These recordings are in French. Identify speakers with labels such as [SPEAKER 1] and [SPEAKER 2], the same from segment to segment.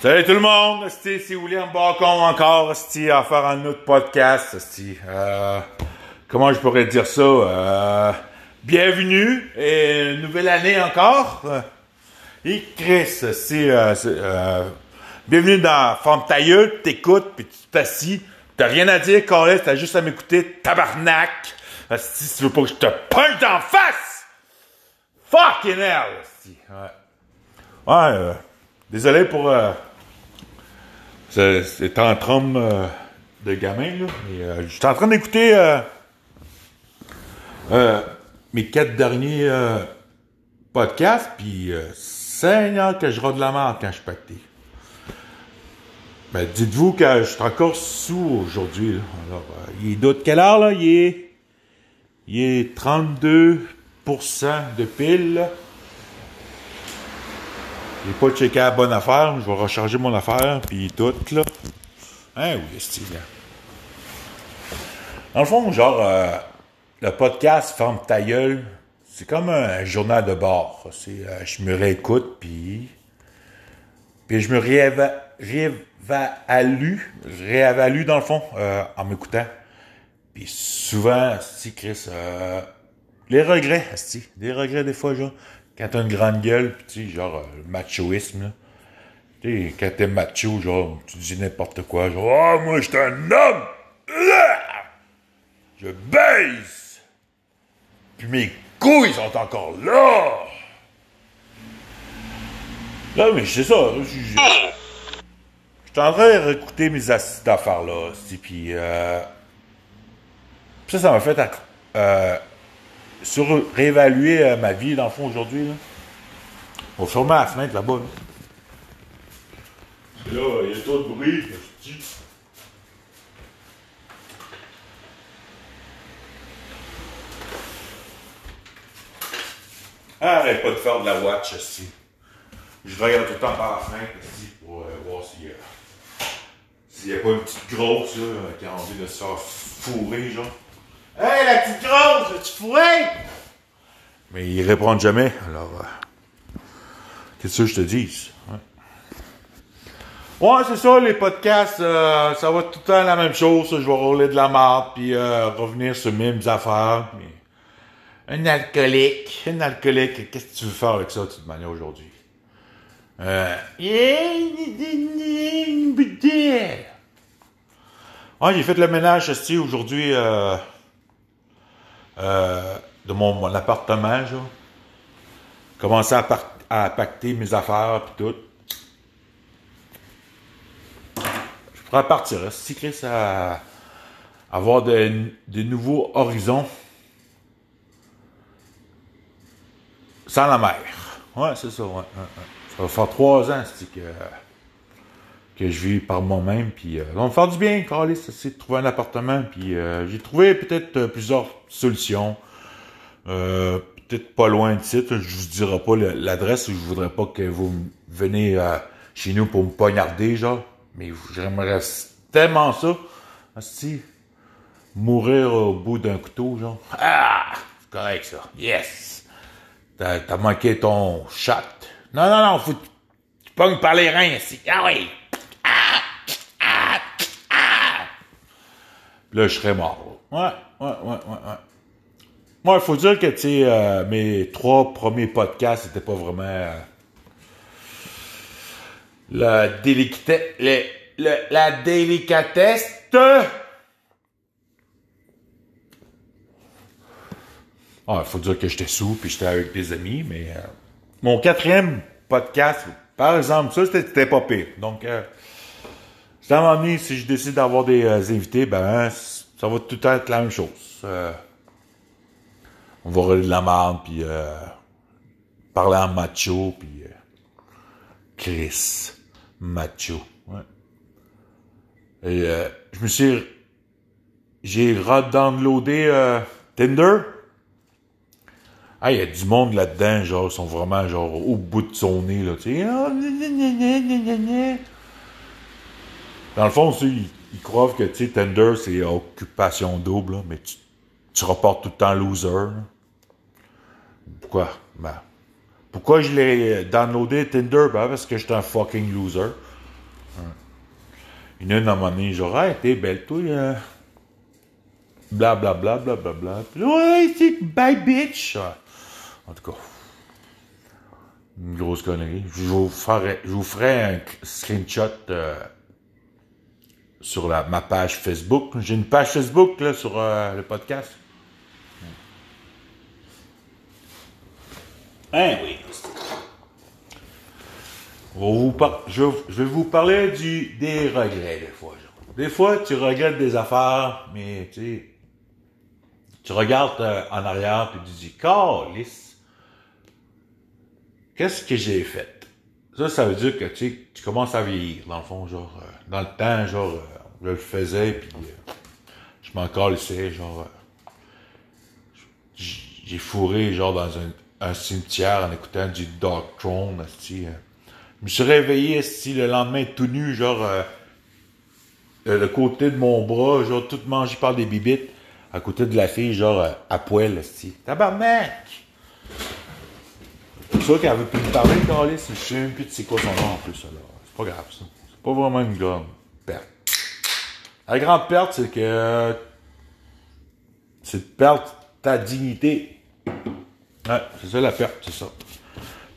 [SPEAKER 1] Salut tout le monde, c'est William Bacon encore, sti, à faire un autre podcast. sti. Euh, comment je pourrais dire ça? Euh, bienvenue et nouvelle année encore. Et Chris, c'est euh, euh, bienvenue dans Forme ta gueule, t'écoutes, puis tu t'assis. T'as rien à dire, Carlis, t'as juste à m'écouter, tabarnak. Si tu veux pas que je te punch en face! Fucking hell! Ouais. Ouais, euh, désolé pour... C'est en trompe euh, de gamin, là. Mais euh, j'étais en train d'écouter euh, euh, mes quatre derniers euh, podcasts, puis Seigneur que je rôde de la merde quand je pacté. Ben, dites-vous que je suis encore sous aujourd'hui. Alors, il est d'autre quelle heure, là? Il est, il est 32% de pile. J'ai pas checké la bonne affaire. Je vais recharger mon affaire, puis tout, là. Hein, oui, style. Dans le fond, genre, euh, le podcast Ferme ta gueule, c'est comme un journal de bord. C'est, euh, je me réécoute, puis... Puis je me rééva- réévalue, réévalue dans le fond, euh, en m'écoutant. Puis souvent, si Chris, les regrets, si, des regrets des fois, genre, quand t'as une grande gueule, pis tu genre, euh, machoïsme, là. Tu sais, quand t'es macho, genre, tu dis n'importe quoi, genre, ah, moi, j'étais un homme! Ah! Je baisse! Puis mes couilles sont encore là! Là, mais c'est ça, je en train de réécouter mes assises d'affaires-là, si, puis euh, ça, ça m'a fait euh, sur réévaluer euh, ma vie, dans le fond, aujourd'hui. On va fermer la fenêtre là-bas. Là, il y a trop de bruit. Arrête pas de faire de la watch, ici. Je regarde tout le temps par la fenêtre ici pour euh, voir s'il y a pas une petite grosse là, qui a envie de se faire fourrer, genre. Hey, la petite grosse, fourrer? Mais ils répondent jamais, alors. euh, Qu'est-ce que je te dis? Ouais, c'est ça, les podcasts, euh, ça va tout le temps la même chose. Je vais rouler de la marde, puis euh, revenir sur mes mêmes affaires. Un alcoolique, un alcoolique, qu'est-ce que tu veux faire avec ça, de toute manière, aujourd'hui? Euh, j'ai fait le ménage esti, aujourd'hui euh, de mon, appartement, genre. Commencé à, pacter mes affaires puis tout. Je pourrais partir, si Chris, à avoir de, nouveaux horizons sans la mer. Ouais, c'est ça. Ça va faire trois ans, c'est que, que je vis par moi-même, puis euh, va faire du bien, Carlis, c'est de trouver un appartement, puis euh, j'ai trouvé peut-être euh, plusieurs solutions. Euh, peut-être pas loin de site, je vous dirai pas l'adresse, je voudrais pas que vous venez euh, chez nous pour me poignarder, genre, mais j'aimerais tellement ça, si mourir au bout d'un couteau, genre. Ah, c'est correct ça, yes! T'as manqué ton shot. Non, non, non, faut tu pognes par les reins. Ah oui! Ah! Ah! Ah! Là, je serais mort. Ouais, ouais, ouais, ouais, ouais. Moi, il faut dire que, tu euh, mes trois premiers podcasts, c'était pas vraiment... euh, la délicatesse... le- le- la délicatesse... Ah, faut dire que j'étais sous puis j'étais avec des amis, mais euh, mon quatrième podcast, par exemple, ça c'était pas pire. Donc, à un moment donné, si je décide d'avoir des euh, invités, ben ça va tout le temps être la même chose. Euh, on va rouler de la merde puis euh, parler en macho puis euh, Chris macho. Ouais. Et euh, je me suis j'ai redownloadé Tinder. Ah, il y a du monde là-dedans, genre, ils sont vraiment, genre, au bout de son nez, là, tu sais. Dans le fond, tu ils, croient que, tu c'est occupation double, là, mais tu, tu reportes tout le temps loser. là. Pourquoi? Ben, pourquoi je l'ai downloadé Tinder? Ben, parce que j'étais un fucking loser. Une une à un moment genre, hey, t'es belle, toi, euh, bla bla bla bla bla ouais, c'est bye bitch. En tout cas, une grosse connerie. Je vous ferai, je vous ferai un screenshot euh, sur la, ma page Facebook. J'ai une page Facebook là, sur euh, le podcast. Hein, oui. Je, vais vous parler du, des regrets, des fois. genre. Des fois, tu regrettes des affaires, mais tu sais, tu regardes euh, en arrière et tu dis, Calice, qu'est-ce que j'ai fait? Ça, ça veut dire que tu tu commences à vieillir, dans le fond, genre, euh, dans le temps, genre, euh, je le faisais, puis euh, je m'en calissais, genre, euh, j'ai fourré, genre, dans un, cimetière en écoutant du Dark Throne. Je me suis réveillé, esti, le lendemain, tout nu, genre, euh, le côté de mon bras, genre, tout mangé par des bibites, à côté de la fille, genre, à poil, esti. Tabarnak! C'est sûr qu'elle veut plus me parler, Carlis, je sais même plus de c'est quoi son nom en plus, alors. C'est pas grave, ça. Pas vraiment une grande perte. La grande perte, c'est que c'est de perdre ta dignité. Ouais, c'est ça la perte, c'est ça.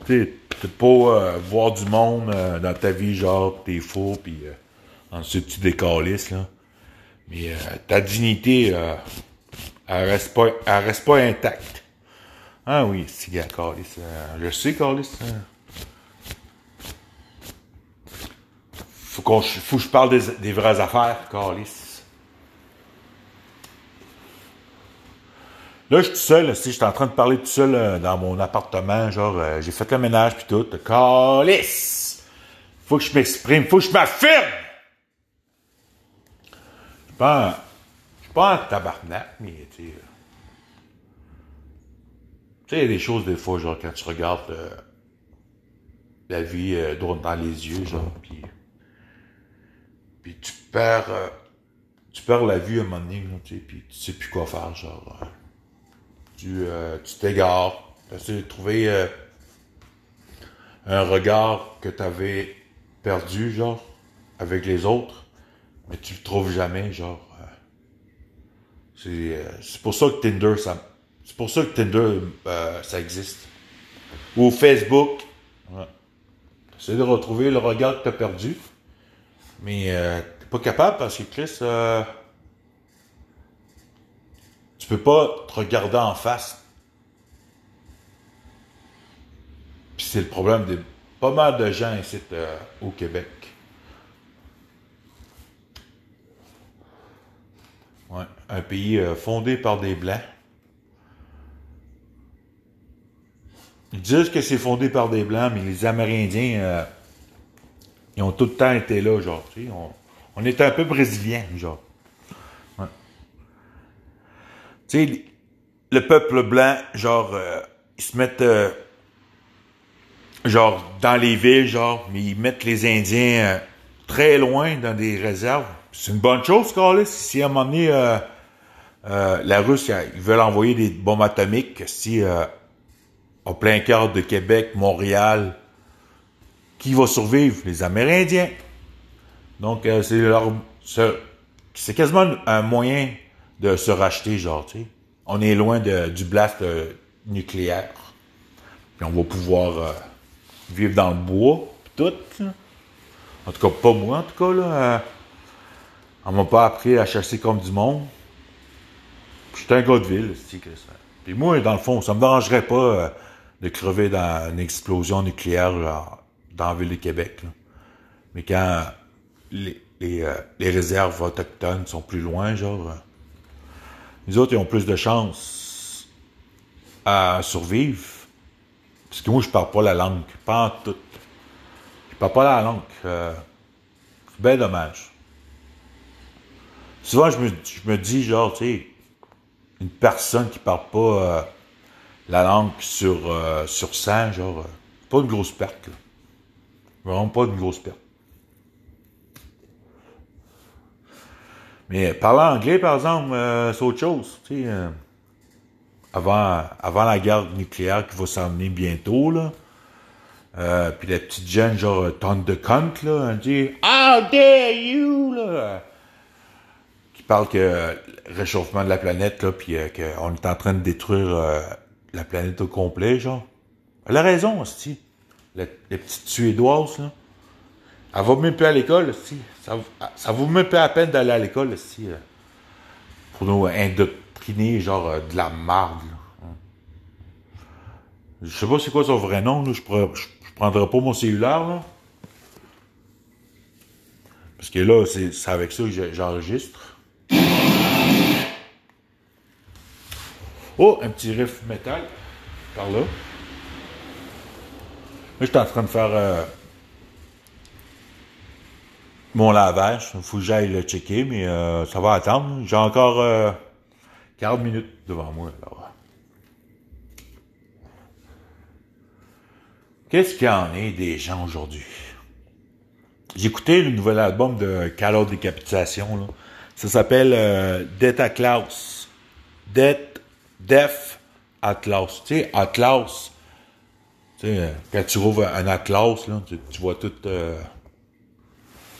[SPEAKER 1] Tu sais, pas euh, voir du monde euh, dans ta vie, genre, t'es faux, puis euh, ensuite tu décalisses, là. Mais ta dignité, elle reste pas, elle reste pas intacte. Ah oui, c'est gars, Carlis. je sais, Carlis. Faut, qu'on, faut que je parle des, vraies affaires, Carlis. Là, je suis tout seul, si je suis en train de parler tout seul euh, dans mon appartement, genre, euh, j'ai fait le ménage puis tout. Carlis! Faut que je m'exprime, faut que je m'affirme! Je suis pas, en- je en tabarnak, mais tu sais. euh, tu sais, il y a des choses, des fois, genre, quand tu regardes euh, la vie droit dans les yeux, genre, puis, puis tu perds, euh, tu perds la vue à un moment donné, tu sais, puis tu sais plus quoi faire, genre, euh, tu euh, tu t'égares, tu de trouver euh, un regard que tu avais perdu, genre, avec les autres, mais tu le trouves jamais, genre, euh, c'est c'est pour ça que Tinder, ça, c'est pour ça que Tinder, ça existe. Ou Facebook. Ouais. C'est de retrouver le regard que tu as perdu. Mais euh, t'es pas capable parce que Chris, euh, tu peux pas te regarder en face. Puis c'est le problème de pas mal de gens ici euh, au Québec. Ouais, un pays euh, fondé par des Blancs. Ils disent que c'est fondé par des Blancs, mais les Amérindiens, euh, ils ont tout le temps été là, genre, tu sais, on, on est un peu brésiliens, genre. Tu sais, le peuple blanc, genre, euh, ils se mettent, euh, genre, dans les villes, genre, mais ils mettent les Indiens euh, très loin dans des réserves. C'est une bonne chose, Carlis. Si à un moment donné, euh, la Russe, ils veulent envoyer des bombes atomiques, si au plein cœur de Québec, Montréal, qui va survivre? Les Amérindiens. Donc, euh, c'est leur, c'est quasiment un moyen de se racheter, genre, tu sais. On est loin de, du blast euh, nucléaire. Puis on va pouvoir euh, vivre dans le bois, pis tout. En tout cas, pas moi, en tout cas, là. euh, on m'a pas appris à chasser comme du monde. Puis J'étais un gars de ville, c'est que ça. Puis moi, dans le fond, ça me dérangerait pas euh, de crever dans une explosion nucléaire genre, dans la ville de Québec. Mais quand les, les, euh, les réserves autochtones sont plus loin, genre, euh, les autres, ils ont plus de chances à survivre. Parce que moi, je parle pas la langue. Pas en. Je parle pas la langue. Euh, c'est bien dommage. Souvent, je me, je me dis, genre, tu sais, une personne qui parle pas euh, la langue sur, euh, sur 100, genre, pas une grosse perte, là. Vraiment pas une grosse perte. Mais parler anglais, par exemple, euh, c'est autre chose. Euh, avant, avant la guerre nucléaire qui va s'en venir bientôt, là, Euh, puis la petite jeune, genre, tonne de cunt, là, elle dit « How dare you! » qui parle que le réchauffement de la planète, là, puis qu'on est en train de détruire la planète au complet, genre. Elle a raison, aussi. La, la petite Suédoise, là. Elle va même plus à l'école, aussi. Ça, ça vaut même pas la peine d'aller à l'école, aussi. Pour nous indoctriner, genre, de la marde, là. Je sais pas c'est quoi son vrai nom, là. Je, pourrais, je, je prendrai pas mon cellulaire, là. Parce que là, c'est avec ça que j'enregistre. Oh, un petit riff métal. Par là. Suis en train de faire euh, mon lavage. Il faut que j'aille le checker, mais euh, ça va attendre. J'ai encore euh, 40 minutes devant moi. Alors. Qu'est-ce qu'il y en est des gens aujourd'hui? Écouté le nouvel album de Call Décapitation. Là. Ça s'appelle euh, Death Atlas. Death, Death Atlas. Tu sais, Atlas. Sais, euh, quand tu ouvres un Atlas, tu, vois toute, euh,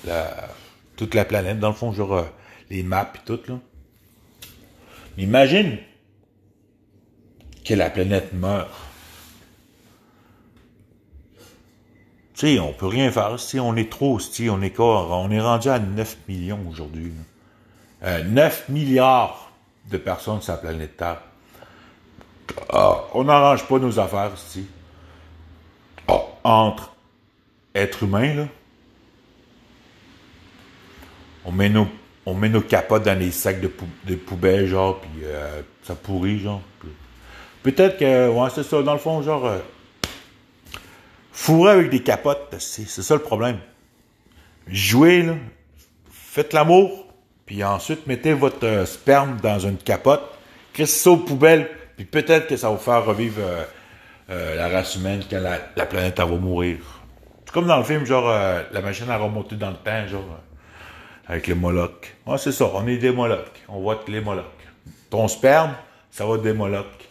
[SPEAKER 1] la, toute la planète, dans le fond, genre euh, les maps et tout. Là. Mais imagine que la planète meurt. Tu sais, on peut rien faire. Si on est trop, si on est corps, on est rendu à 9 millions aujourd'hui. Euh, 9 milliards de personnes sur la planète Terre. Ah, on n'arrange pas nos affaires ici. Entre êtres humains, là. On met nos, on met nos capotes dans les sacs de, pou de poubelle, genre, puis euh, ça pourrit, genre. Peut-être que, ouais, c'est ça, dans le fond, genre, euh, fourrer avec des capotes, c'est ça le problème. Jouez, là, faites l'amour, puis ensuite mettez votre euh, sperme dans une capote, crissez ça aux poubelles, puis peut-être que ça va vous faire revivre euh, la race humaine quand la, la planète va mourir. C'est comme dans le film, genre, euh, la machine a remonté dans le temps, genre, euh, avec les molocs. Ouais, c'est ça, on est des molocs. On voit les molocs. Ton sperme, ça va être des molocs.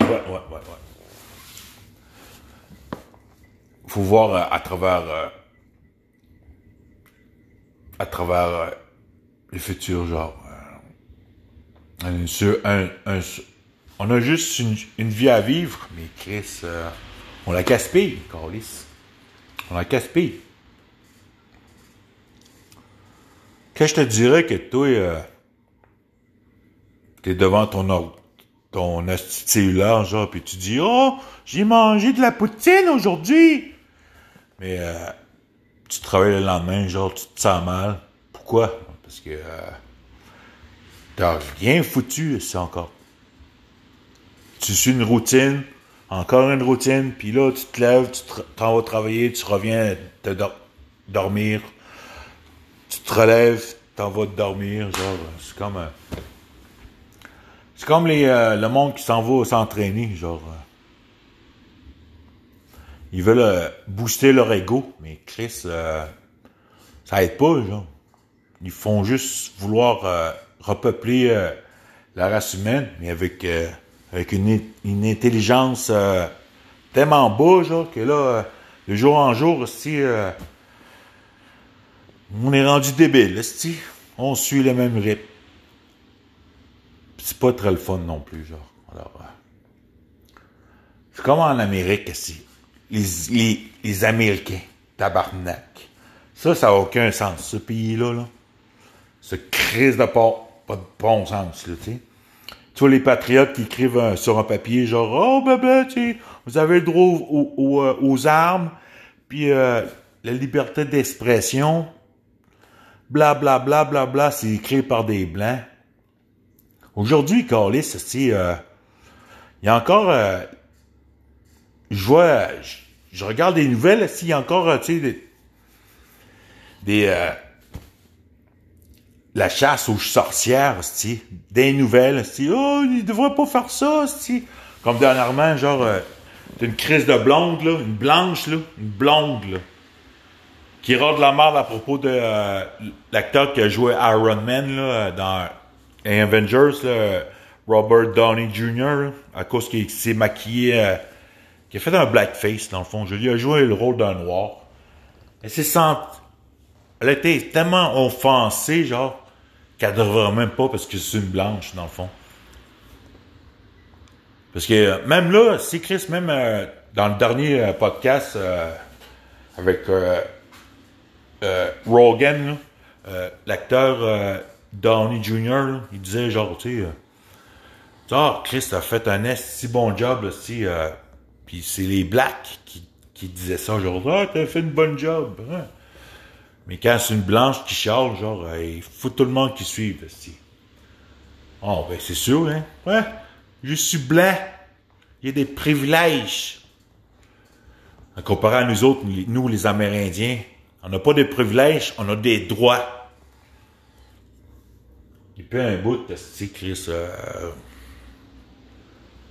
[SPEAKER 1] Ouais, ouais, ouais, ouais. Faut voir à travers, à travers le futur, genre. Un, sur- un- un- on a juste une, une vie à vivre, mais Chris, euh, on la gaspille, Carlis. On la gaspille. Que je te dirais que toi, euh, t'es devant ton ton cellulaire, genre, puis tu dis, oh, j'ai mangé de la poutine aujourd'hui. Mais euh, tu travailles le lendemain, genre, tu te sens mal. Pourquoi? Parce que euh, t'as rien foutu, c'est encore. Tu suis une routine, encore une routine, puis là, tu te lèves, tu te- t'en vas travailler, tu reviens te dor- dormir, tu te relèves, t'en vas te dormir, genre, c'est comme... euh, c'est comme les, euh, le monde qui s'en va s'entraîner, genre. euh, ils veulent booster leur ego, mais Chris, ça aide pas, genre. Ils font juste vouloir repeupler euh, la race humaine, mais avec, euh, une, intelligence euh, tellement bas, genre, que là, de jour en jour, si on est rendu débile, si on suit le même rythme. C'est pas très le fun non plus, genre. Alors, c'est comme en Amérique, si. Les, Américains, tabarnak. Ça, ça n'a aucun sens, ce pays-là, là. Ce crise de pas, de bon sens, là, tu sais. Tu vois, les patriotes qui écrivent euh, sur un papier, genre, oh, bébé, tu sais, vous avez le droit euh, aux armes, puis euh, la liberté d'expression, bla, bla, bla, bla, bla, c'est écrit par des Blancs. Aujourd'hui, Carlis, c'est, euh, il y a encore, je vois, je, regarde des nouvelles, s'il y a encore, tu sais, des, des la chasse aux sorcières, des nouvelles, c'ti, oh, il devrait pas faire ça, c'ti. Comme dernièrement, genre, euh, une crise de blonde, une blanche, là, une blonde, là, qui râle de la merde à propos de euh, l'acteur qui a joué Iron Man, dans Avengers, Robert Downey Jr., à cause qu'il s'est maquillé, euh, qu'il a fait un blackface, dans le fond. Je lui ai joué le rôle d'un noir. Elle s'est elle a été tellement offensée, genre, qu'elle même pas parce que c'est une blanche, dans le fond. Parce que euh, même là, si Chris, même euh, dans le dernier euh, podcast avec Rogan, l'acteur Downey Jr., il disait genre, tu sais, ah, Chris a fait un si bon job, aussi. puis c'est les blacks qui, qui disaient ça, genre, ah, t'as fait une bonne job. Hein. Mais quand c'est une blanche qui charge, genre, il faut tout le monde qui suive, aussi. Oh, ben c'est sûr, hein. Ouais. Je suis blanc. Il y a des privilèges. En à nous autres, nous les Amérindiens, on n'a pas de privilèges, on a des droits. Et puis un bout, tu Chris, euh,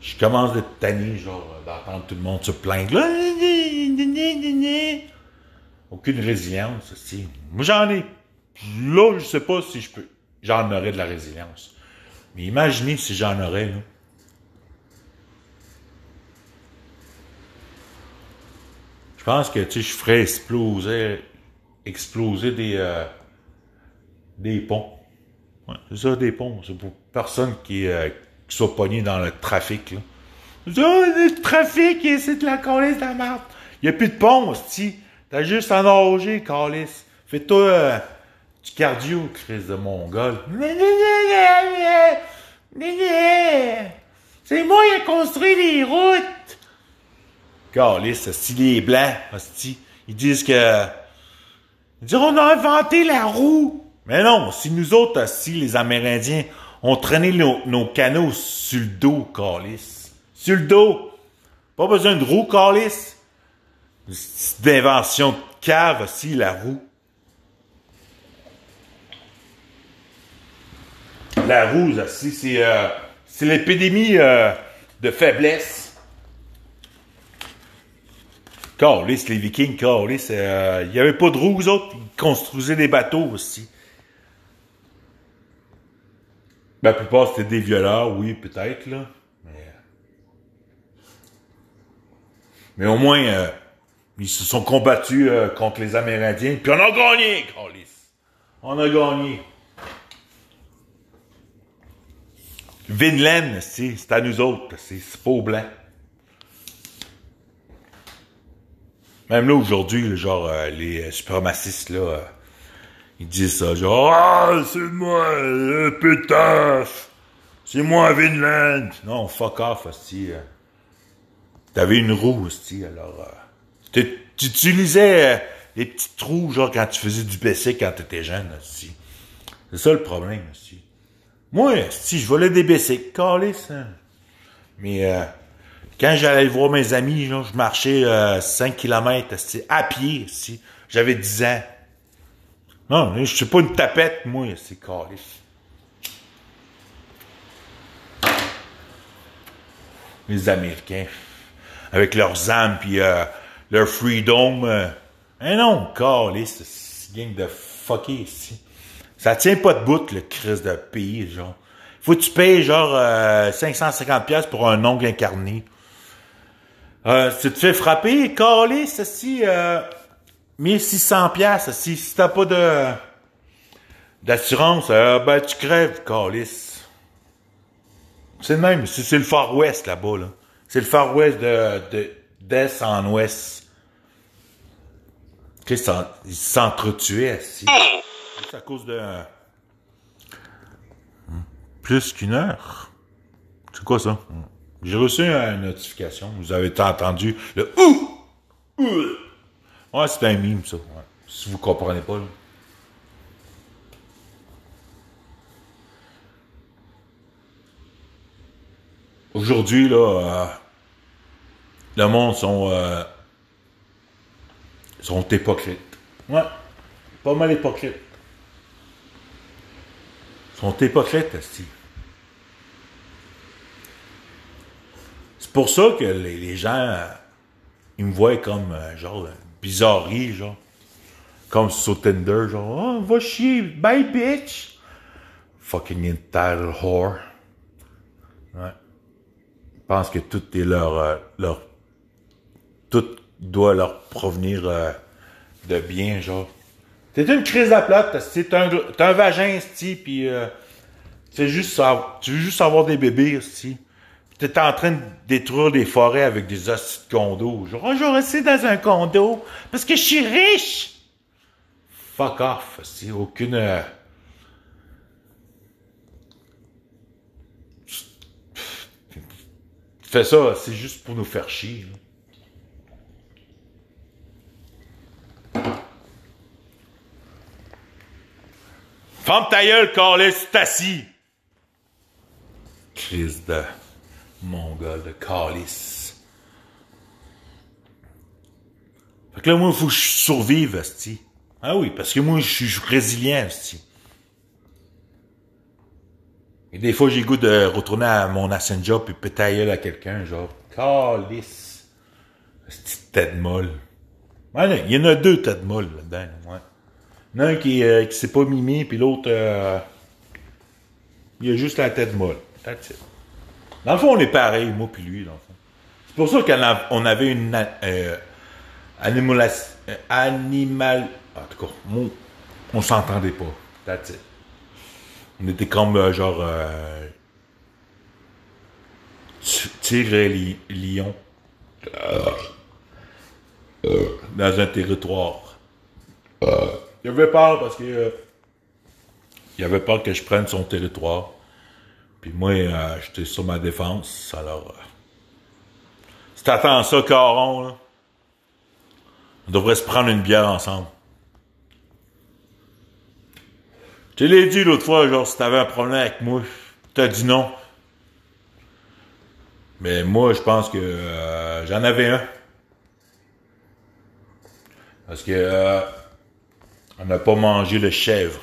[SPEAKER 1] je commence de tanner, genre, d'entendre tout le monde se plaindre. Aucune résilience, aussi. Moi, j'en ai. Là, je sais pas si je peux. J'en aurais de la résilience. Mais imaginez si j'en aurais, là. Je pense que, tu sais, je ferais exploser, exploser des, euh, des ponts. Ouais, c'est ça, des ponts. C'est pour personne qui, euh, qui soit pogné dans le trafic, là. Oh, le trafic, c'est de la calice de la merde. Il n'y a plus de pont, tu T'as juste à nager, calice. Fais-toi euh, du cardio, Chris de Mongol. C'est moi qui ai construit les routes. Calice, si les blancs, ils disent que... Ils disent, on a inventé la roue. Mais non, si nous autres, si les Amérindiens, ont traîné nos, nos canaux sur le dos, calice. Sur le dos. Pas besoin de roue, calice. D'invention de cave aussi, la roue. La roue, aussi, c'est euh, c'est l'épidémie euh, de faiblesse. Carlis, les Vikings, Carlis, euh, il n'y avait pas de roues, autres, ils construisaient des bateaux aussi. La plupart, c'était des violeurs, oui, peut-être, là. Mais, mais au moins, euh, ils se sont combattus euh, contre les Amérindiens, puis on a gagné, Carlis. On a gagné. Vinland, c'est à nous autres, c'est au blanc. Même là, aujourd'hui, genre, euh, les suprémacistes, là, euh, ils disent ça, genre, ah, c'est moi, le putain, c'est moi, Vinland. Non, fuck off, aussi. Euh. T'avais une roue, aussi, alors, tu utilisais les petits trous, genre, quand tu faisais du PC quand t'étais jeune, aussi. C'est ça le problème, aussi. Moi, si je volais des BC, calice, hein. Mais, quand j'allais voir mes amis, je marchais 5 km à pied. Si. J'avais 10 ans. Non, je suis pas une tapette, moi, c'est calice. Les Américains, avec leurs âmes puis euh, leur freedom. Euh, hein non, calice, c'est gang de fucké ici. Ça tient pas de bout, le crise de pays, genre. Faut que tu payes, genre, 550$ euh, pour un ongle incarné. Euh, si tu te fais frapper, calé, ceci, euh, 1600 pièces si, si t'as pas de d'assurance, euh, ben tu crèves, calice. C'est le même, c'est le Far West là-bas, là. C'est le Far West de, d'est en ouest. Ils s'entretuaient, si. C'est à cause de... Hmm, plus qu'une heure. C'est quoi ça? Hmm. J'ai reçu une notification. Vous avez entendu le ouh! ouh. Ouais, c'est un mime, ça. Si vous comprenez pas. Aujourd'hui, là, euh, le monde sont, euh, sont hypocrites. Ouais, pas mal hypocrites. Ils sont hypocrites, aussi. C'est pour ça que les, gens, ils me voient comme, euh, genre, bizarrerie, genre. Comme sur Tinder, genre, oh, va chier, bye bitch. Fucking entitled whore. Ouais. Ils pensent que tout est leur, euh, leur, tout doit leur provenir euh, de bien, genre. T'es une crise à plate, t'es un, un vagin, sti, pis euh, juste, tu veux juste avoir des bébés, sti. T'es en train de détruire des forêts avec des hosties de condos. Genre, oh, je vais dans un condo parce que je suis riche. Fuck off, sti. Aucune... euh, Fais ça, c'est juste pour nous faire chier. là. Ferme ta gueule, Carlis, assis. Crise de mongol de Carlis. Fait que là, moi, il faut que je survive, asti. Ah oui, parce que moi, je suis résilient, asti. Et des fois, j'ai goût de retourner à mon ancien job puis péter à quelqu'un, genre, Carlis. Petite tête molle. Il y en a deux têtes molles là-dedans, ouais. Il y en a un qui, euh, qui s'est pas mimé, puis l'autre, euh, il a juste la tête molle. That's. Dans le fond, on est pareil, moi puis lui, dans le fond. C'est pour ça qu'on avait une euh, euh, animal... En tout cas, on, on s'entendait pas. That's. On était comme, euh, genre... Tigre et li- lion. Dans un territoire. Il avait peur parce que... euh, il avait peur que je prenne son territoire. Puis moi, euh, j'étais sur ma défense. Alors, euh, si t'attends ça, Caron, là, on devrait se prendre une bière ensemble. Je l'ai dit l'autre fois, genre, si t'avais un problème avec moi, t'as dit non. Mais moi, je pense que euh, j'en avais un. Parce que euh, on n'a pas mangé le chèvre.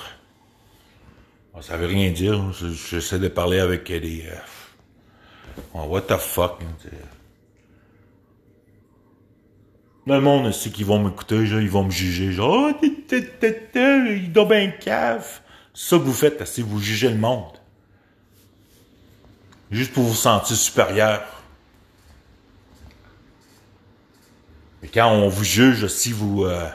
[SPEAKER 1] Ça veut rien dire. Je- J'essaie de parler avec des... euh, what the fuck? hein. Le monde sait qu'ils vont m'écouter, ils vont me juger. Genre, oh, il doit bien cave. C'est ça que vous faites, c'est vous jugez le monde. Juste pour vous sentir supérieur. Mais quand on vous juge, si vous, euh,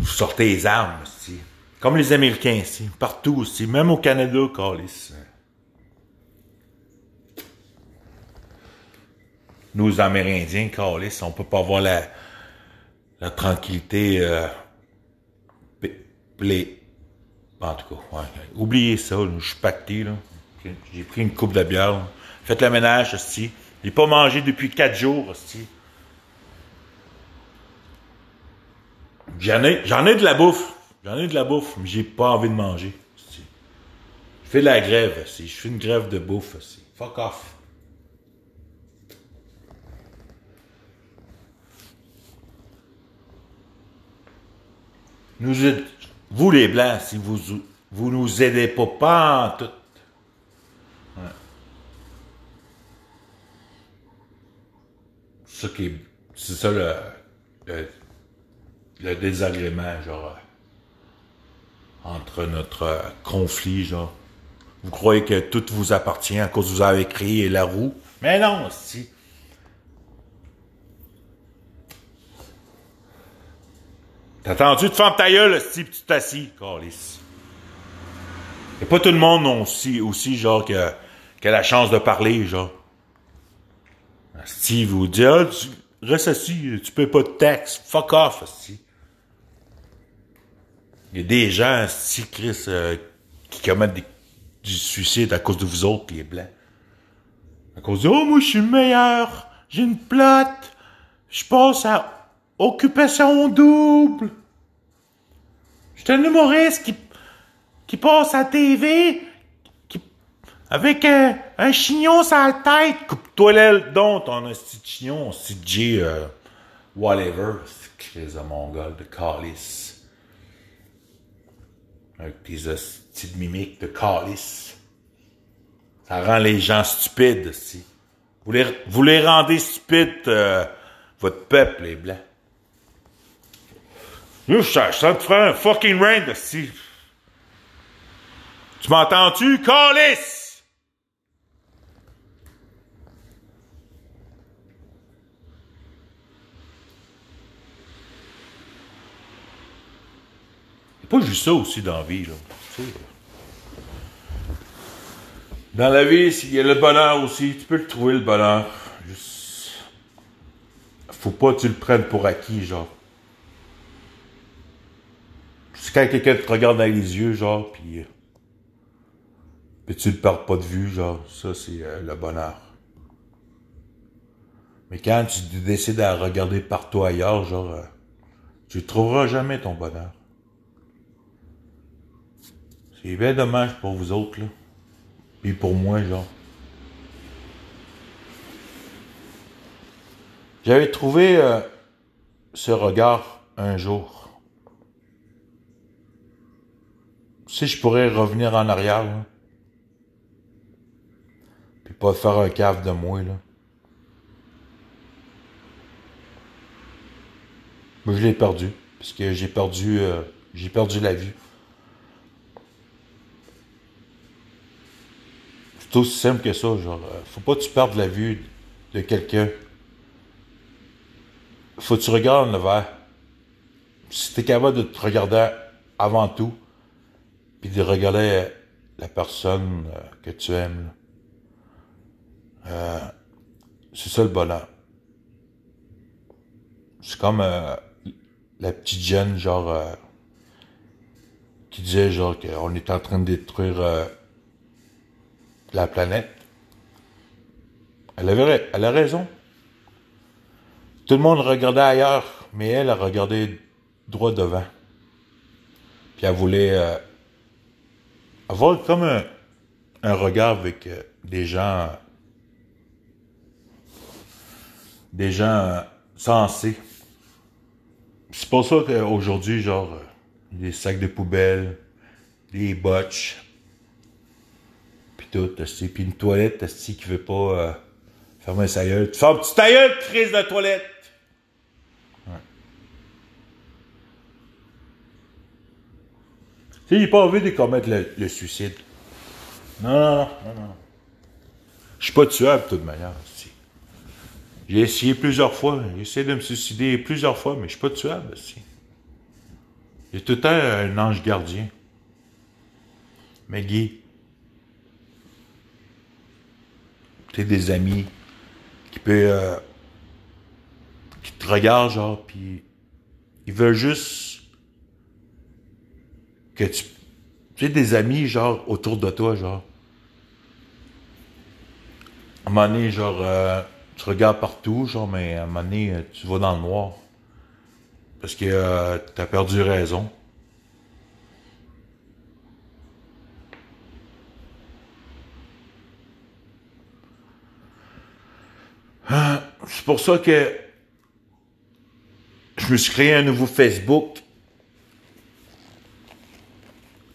[SPEAKER 1] vous sortez les armes, si. comme les Américains ici, partout aussi, même au Canada, Carlis. Nous, Amérindiens, Carlis, on peut pas avoir la, la tranquillité euh. En tout cas, ouais, oubliez ça, je suis pacté, là. J'ai pris une coupe de bière. là. Faites le ménage, hostie. J'ai pas mangé depuis quatre jours, hostie. J'en ai, j'en ai de la bouffe. J'en ai de la bouffe, mais j'ai pas envie de manger. Je fais de la grève, hostie. Je fais une grève de bouffe, hostie. Fuck off. Vous les blancs, si vous vous nous aidez pas, pas en tout. C'est ça qui est- ça le, le désagrément, genre, euh, entre notre euh, conflit, genre. Vous croyez que tout vous appartient à cause que vous avez créé la roue? Mais non, si. T'as attendu de fermer ta gueule, si tu t'assis, Carlis. Et pas tout le monde non aussi, aussi genre, qui a, qui a la chance de parler, genre. Steve vous dit, ah, tu, reste assis, tu payes pas de taxes. Fuck off, si. Il y a des gens, si Chris, euh, qui commettent des- du suicide à cause de vous autres, les blancs. À cause de, oh, moi, je suis le meilleur, j'ai une plate, je passe à occupation double. Je un humoriste qui, qui passe à TV, qui, avec un, un chignon sur la tête. Coupe-toi l'aile donc, ton petit chignon, CJ, euh, whatever. Crise de mongol, de calice. Avec tes hosties de mimiques de calice. Ça rend les gens stupides, aussi. Vous les, vous les rendez stupides, euh, votre peuple, les blancs. Yo, je sens te faire un fucking rain, si. Tu m'entends-tu, calice? Pas juste ça aussi dans la vie, dans la vie, il y a le bonheur aussi. Tu peux le trouver, le bonheur. Juste... Faut pas que tu le prennes pour acquis, genre. C'est quand quelqu'un te regarde dans les yeux, genre, puis... Puis tu le perds pas de vue, genre. Ça, c'est euh, le bonheur. Mais quand tu décides à regarder partout ailleurs, genre... Euh, tu trouveras jamais ton bonheur. C'est bien dommage pour vous autres, là. Et pour moi, genre. J'avais trouvé euh, ce regard un jour. Si je pourrais revenir en arrière, là, puis pas faire un cave de moi, là. Moi, je l'ai perdu, parce que j'ai perdu, euh, j'ai perdu la vue. C'est aussi simple que ça, genre, euh, faut pas que tu perdes la vue de quelqu'un. Faut que tu regardes le verre. Si tu es capable de te regarder avant tout, puis de regarder la personne euh, que tu aimes, euh, c'est ça le bonheur. C'est comme la petite jeune, genre, qui disait, genre, qu'on est en train de détruire la planète. Elle avait, a raison. Tout le monde regardait ailleurs, mais elle a regardé droit devant. Puis elle voulait euh, avoir comme un, regard avec euh, des gens, des gens sensés. C'est pour ça qu'aujourd'hui, genre, des sacs de poubelle, des botches, tout, Puis une toilette, qui veut pas euh, fermer sa gueule. Tu fermes petit ta gueule, crise de toilette! Tu sais, j'ai pas envie de commettre le, suicide. Non, non, non, non. Je suis pas tuable, de toute manière. J'ai essayé plusieurs fois. J'ai essayé de me suicider plusieurs fois, mais je suis pas tuable. J'ai tout le temps un ange gardien. Mais Guy, des amis qui peut euh, qui te regardent genre puis ils veulent juste que tu tu sais des amis genre autour de toi genre. À un moment donné genre euh, tu regardes partout genre mais à un moment donné tu vas dans le noir. Parce que euh, tu perdu raison c'est pour ça que je me suis créé un nouveau Facebook.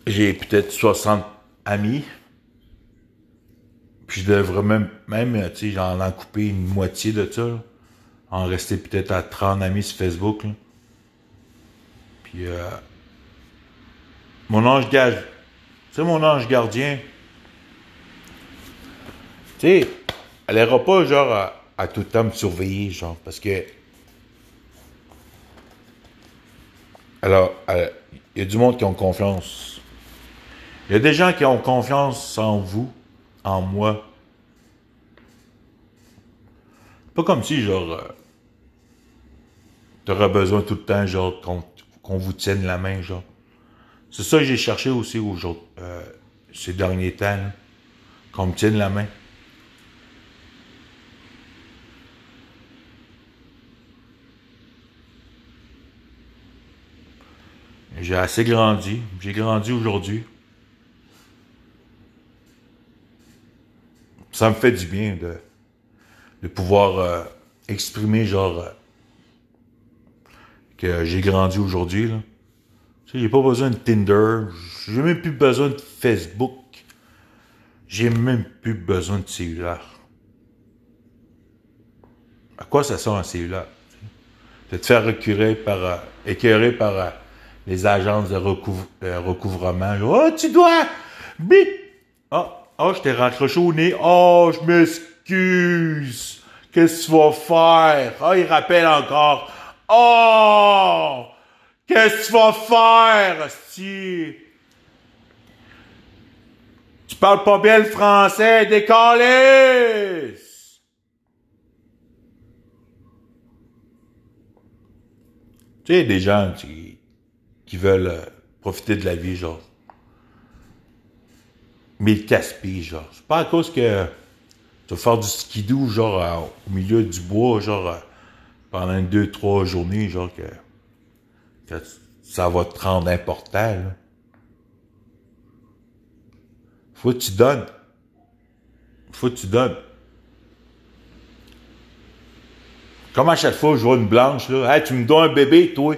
[SPEAKER 1] J'ai peut-être 60 amis. Puis je devrais même, même tu sais, j'en en couper une moitié de ça. En rester peut-être à 30 amis sur Facebook. Puis euh, mon ange gage. Tu sais, mon ange gardien. Tu sais, elle n'ira pas genre à tout temps me surveiller, genre, parce que. Alors, euh, il y a du monde qui ont confiance. Il y a des gens qui ont confiance en vous, en moi. Pas comme si, genre, euh, t'aurais besoin tout le temps, genre, qu'on vous tienne la main, genre. C'est ça que j'ai cherché aussi aujourd'hui, euh, ces derniers temps, qu'on me tienne la main. J'ai assez grandi. J'ai grandi aujourd'hui. Ça me fait du bien de, de pouvoir euh, exprimer genre euh, que j'ai grandi aujourd'hui. Tu sais, j'ai pas besoin de Tinder. J'ai même plus besoin de Facebook. J'ai même plus besoin de cellulaire. À quoi ça sert un cellulaire? De te faire recurer par, euh, écœurer par les agences de euh, recouvrement. Oh, tu dois... Bip! Oh, oh, je t'ai raccroché au nez. Oh, je m'excuse. Qu'est-ce que tu vas faire? Oh, il rappelle encore. Oh! Qu'est-ce que tu vas faire, si Tu parles pas bien le français, décalé! Tu sais, des gens qui, veulent euh, profiter de la vie, genre. Mais ils casse genre. C'est pas à cause que tu vas faire du skidoo, genre, au milieu du bois, genre, euh, pendant deux, trois journées, genre, que, que ça va te rendre important, là. Faut que tu donnes. Faut que tu donnes. Comme à chaque fois, je vois une blanche, là. Hey, tu me donnes un bébé, toi.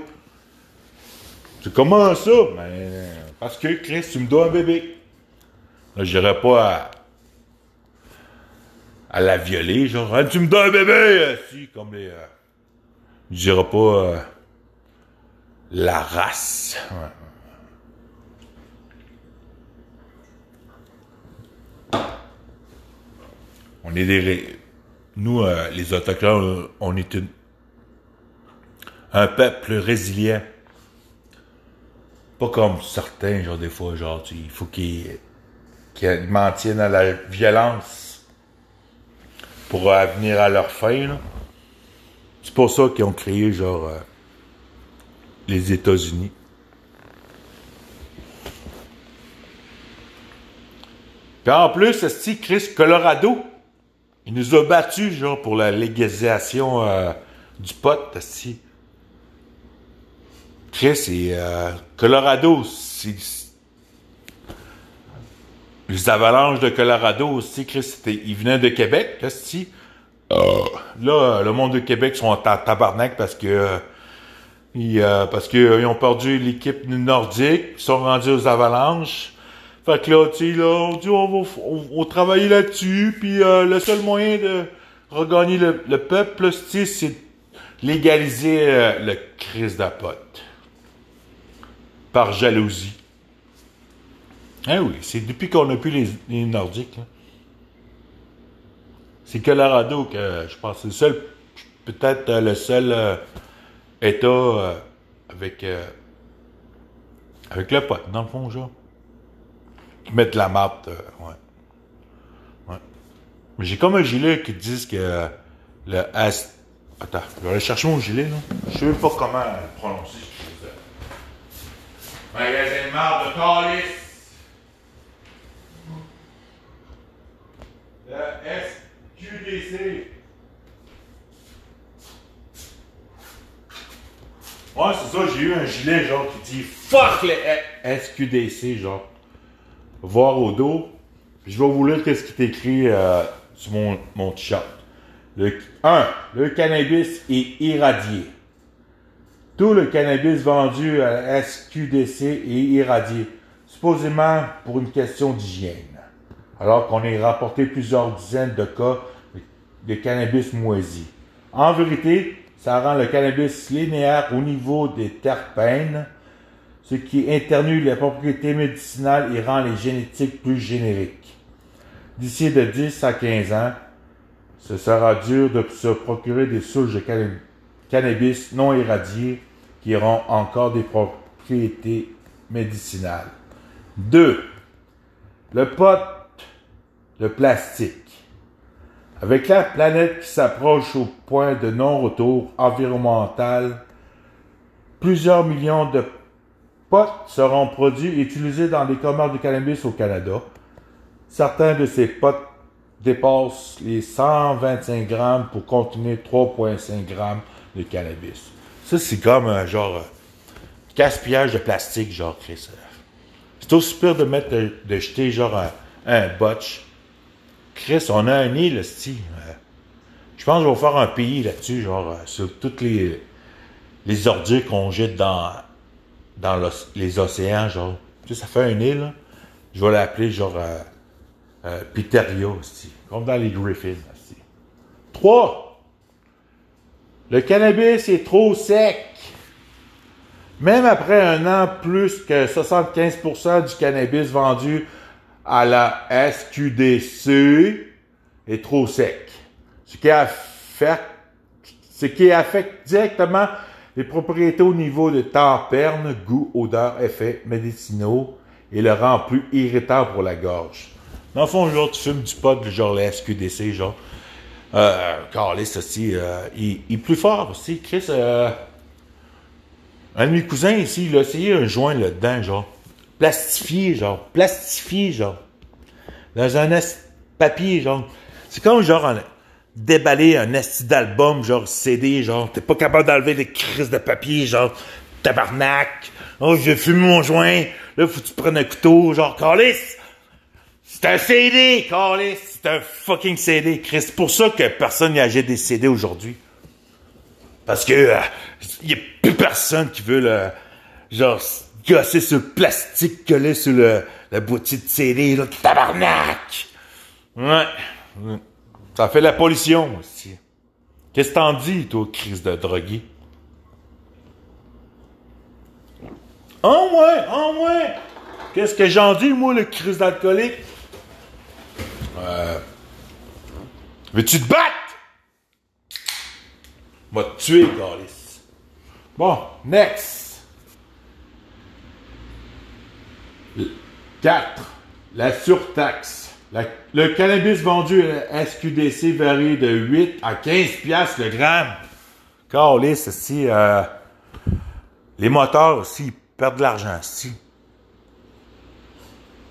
[SPEAKER 1] C'est comment ça? Ben, parce que, Chris, tu me donnes un bébé. Là, j'irai pas à, à la violer, genre, hey, tu me donnes un bébé! Si, comme les. Euh, je dirais pas euh, la race. On est des nous, euh, les Autochtones, on est une, un peuple résilient. Pas comme certains, genre, des fois, genre, il faut qu'ils qu'ils maintiennent à la violence pour venir à leur fin. C'est pour ça qu'ils ont créé, genre, euh, les États-Unis. Puis en plus, c'est Chris Colorado, il nous a battus, genre, pour la légalisation euh, du pot. Chris et euh, Colorado, c'est. Les avalanches de Colorado aussi, Chris, ils venaient de Québec, si. là, le monde de Québec sont en tabarnak parce que euh, ils, parce qu'ils ont perdu l'équipe nordique, ils sont rendus aux avalanches. Fait que là, tu sais, là, on dit, on va, on, travailler là-dessus, puis euh, le seul moyen de regagner le, peuple, c'est légaliser euh, le crise d'apote. Par jalousie. Eh oui, c'est depuis qu'on n'a plus les, Nordiques. C'est Colorado que je pense c'est le seul, peut-être euh, le seul État avec, avec le pote, dans le fond, genre mettre de la map, euh, ouais. Mais j'ai comme un gilet qui dit que le S. Attends, je vais aller chercher mon gilet, là. Je sais pas comment le prononcer. Magasin de marde de Calis. Le SQDC. Ouais, c'est ça, j'ai eu un gilet, genre, qui dit Fuck le SQDC, genre voir au dos. Je vais vous lire ce qui est écrit euh, sur mon, mon t-shirt. 1. Le cannabis est irradié. Tout le cannabis vendu à SQDC est irradié, supposément pour une question d'hygiène. Alors qu'on a rapporté plusieurs dizaines de cas de cannabis moisi. En vérité, ça rend le cannabis linéaire au niveau des terpènes, ce qui internue les propriétés médicinales et rend les génétiques plus génériques. D'ici de 10 à 15 ans, ce sera dur de se procurer des souches de cannabis non irradiées qui auront encore des propriétés médicinales. 2. Le pot de plastique. Avec la planète qui s'approche au point de non-retour environnemental, plusieurs millions de potes seront produits et utilisés dans les commerces de cannabis au Canada. Certains de ces potes dépassent les 125 grammes pour contenir 3,5 grammes de cannabis. Ça, c'est comme un genre gaspillage de plastique, genre, Chris. C'est aussi pire de mettre, de, jeter genre un, botch. Chris, on a un île, sti. Je pense qu'on va faire un pays là-dessus, genre, sur toutes les, les ordures qu'on jette dans, dans les océans, genre. Tu sais, ça fait un île, Je vais l'appeler genre euh, euh Piteria aussi. Comme dans les Griffins aussi. 3. Le cannabis est trop sec. Même après un an, plus que 75% du cannabis vendu à la SQDC est trop sec. Ce qui affecte, ce qui affecte directement les propriétés au niveau de temperne, goût, odeur, effets médicinaux et le rend plus irritant pour la gorge. Dans le fond, genre, tu fumes du pot, genre la SQDC, genre. Euh, Carlis aussi, euh, il, il, est plus fort aussi. Chris, euh, un de mes cousins ici, il a essayé un joint là-dedans, genre. Plastifié, genre. Plastifié, genre. Dans un papier, genre. C'est comme genre un, déballer un esti d'album, genre CD, genre, t'es pas capable d'enlever des crises de papier, genre, tabarnak. Oh, je fume mon joint. Là, faut que tu prennes un couteau, genre, calice. C'est un CD, calice. Un fucking CD, Chris. C'est pour ça que personne n'y achète des CD aujourd'hui. Parce que, euh, y a plus personne qui veut le, genre, gosser ce plastique collé sur le, la boîtier de CD, là, tabarnak. Ouais. Ça fait la pollution aussi. Qu'est-ce que t'en dis, toi, crise de drogué? Oh ouais, oh ouais! Qu'est-ce que j'en dis, moi, le crise d'alcoolique? Euh... Veux-tu te battre? M'a tué, Galis. Bon, next. 4. La surtaxe le cannabis vendu SQDC varie de 8 à 15 piastres le gramme. Carlis, si euh, les moteurs aussi perdent de l'argent, si.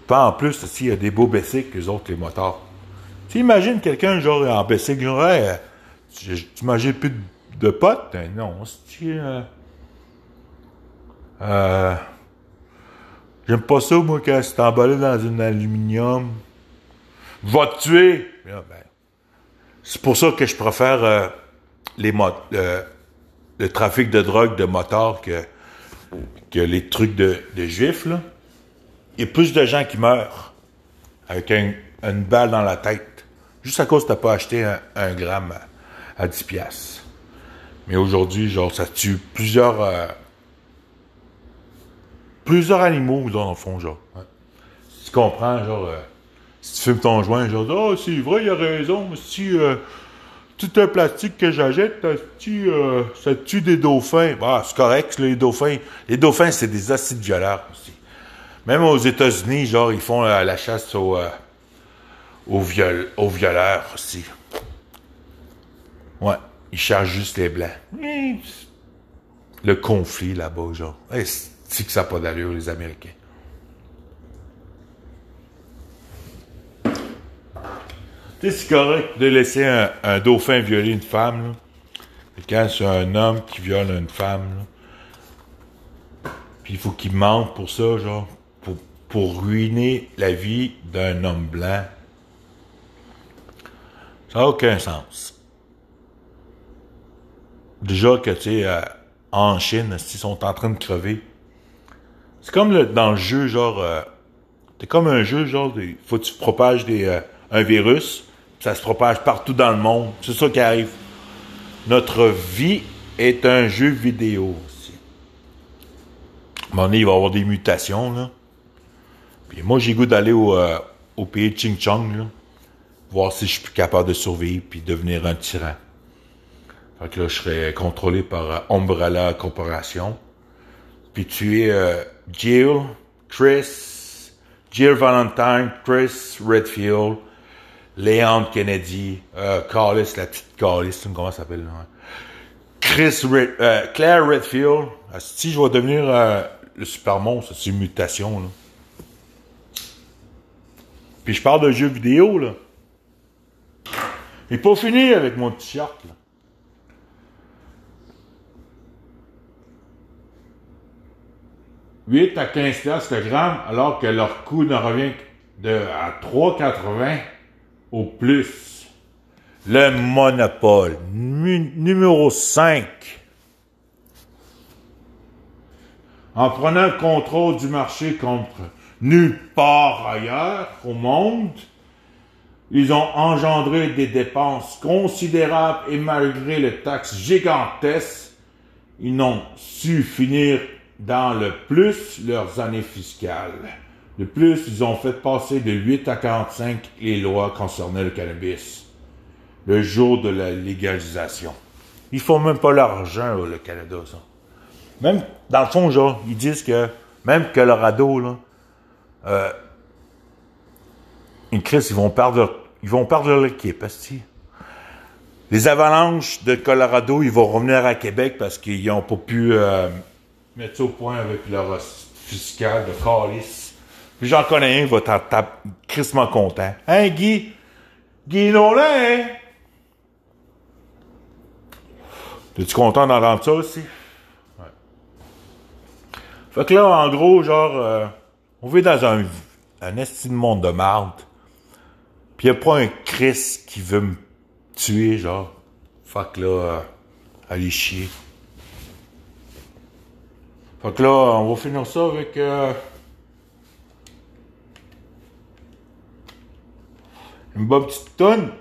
[SPEAKER 1] Pas en plus, si il y a des beaux que les autres, les moteurs. Tu imagines quelqu'un, genre, en basic, genre, tu, mangeais plus de, potes? Ben non, c'est euh, euh, J'aime pas ça, moi, quand c'est emballé dans un aluminium va te tuer. Ben, c'est pour ça que je préfère euh, le trafic de drogue de motards que, les trucs de, de juifs. Il y a plus de gens qui meurent avec une balle dans la tête, juste à cause que tu n'as pas acheté un, gramme à, 10 piastres. Mais aujourd'hui, genre, ça tue plusieurs... Euh, plusieurs animaux, dans le fond, genre. Tu comprends, genre... Euh, si tu fumes ton joint, genre, oh, c'est vrai, il a raison, si euh, tout un plastique que j'achète, euh, ça tue des dauphins. Bah, c'est correct, les dauphins. Les dauphins, c'est des acides violeurs aussi. Même aux États-Unis, genre, ils font la chasse aux, euh, viol violeurs aussi. Ouais, ils chargent juste les blancs. Le conflit là-bas, genre. c'est que ça n'a pas d'allure, les Américains? Tu sais, c'est correct de laisser un, dauphin violer une femme, là. Et quand c'est un homme qui viole une femme, là, puis il faut qu'il mente pour ça, genre, pour, ruiner la vie d'un homme blanc. Ça n'a aucun sens. Déjà que, tu sais, euh, en Chine, ils sont en train de crever? C'est comme dans le jeu, genre, euh, c'est comme un jeu, genre, il faut que tu propages euh, un virus, ça se propage partout dans le monde. C'est ça qui arrive. Notre vie est un jeu vidéo aussi. À un moment donné, il va y avoir des mutations, là. Puis moi, j'ai goût d'aller au, euh, au pays de Ching Chong, là, voir si je suis capable de survivre puis devenir un tyran. Fait que là, je serais contrôlé par euh, Umbrella Corporation. Puis tu es euh, Jill, Chris, Jill Valentine, Chris Redfield, Léon Kennedy, euh, Carlis, la petite Carlis, comment ça s'appelle? Euh, Claire Redfield. Si je vais devenir le super monstre, c'est une mutation. Là. Puis je parle de jeux vidéo, là. Et pas fini avec mon t-shirt, là. « 8 à 15 le gramme, alors que leur coût ne revient de, à 3,80 au plus. Le monopole. numéro 5. En prenant le contrôle du marché contre nulle part ailleurs au monde, ils ont engendré des dépenses considérables et malgré les taxes gigantesques, ils n'ont su finir dans le plus leurs années fiscales. De plus, ils ont fait passer de 8 à 45 les lois concernant le cannabis. Le jour de la légalisation. Ils font même pas l'argent, le Canada, ça. Même, dans le fond, genre, ils disent que même Colorado, euh, une crise, ils vont perdre ils vont perdre leur équipe, Les Avalanches de Colorado, ils vont revenir à Québec parce qu'ils n'ont pas pu euh, mettre ça au point avec leur fiscal de Calis. Puis j'en connais un, il va t'en crissement content. Hein, Guy? Guy Nolan, hein? Es-tu content d'entendre ça aussi? Ouais. Fait que là, en gros, genre, euh, on vit dans un, un estime monde de marde. Puis y a pas un Chris qui veut me tuer, genre. Fuck là, euh, allez chier. Fait que là, on va finir ça avec... Euh, une bonne petite tonne.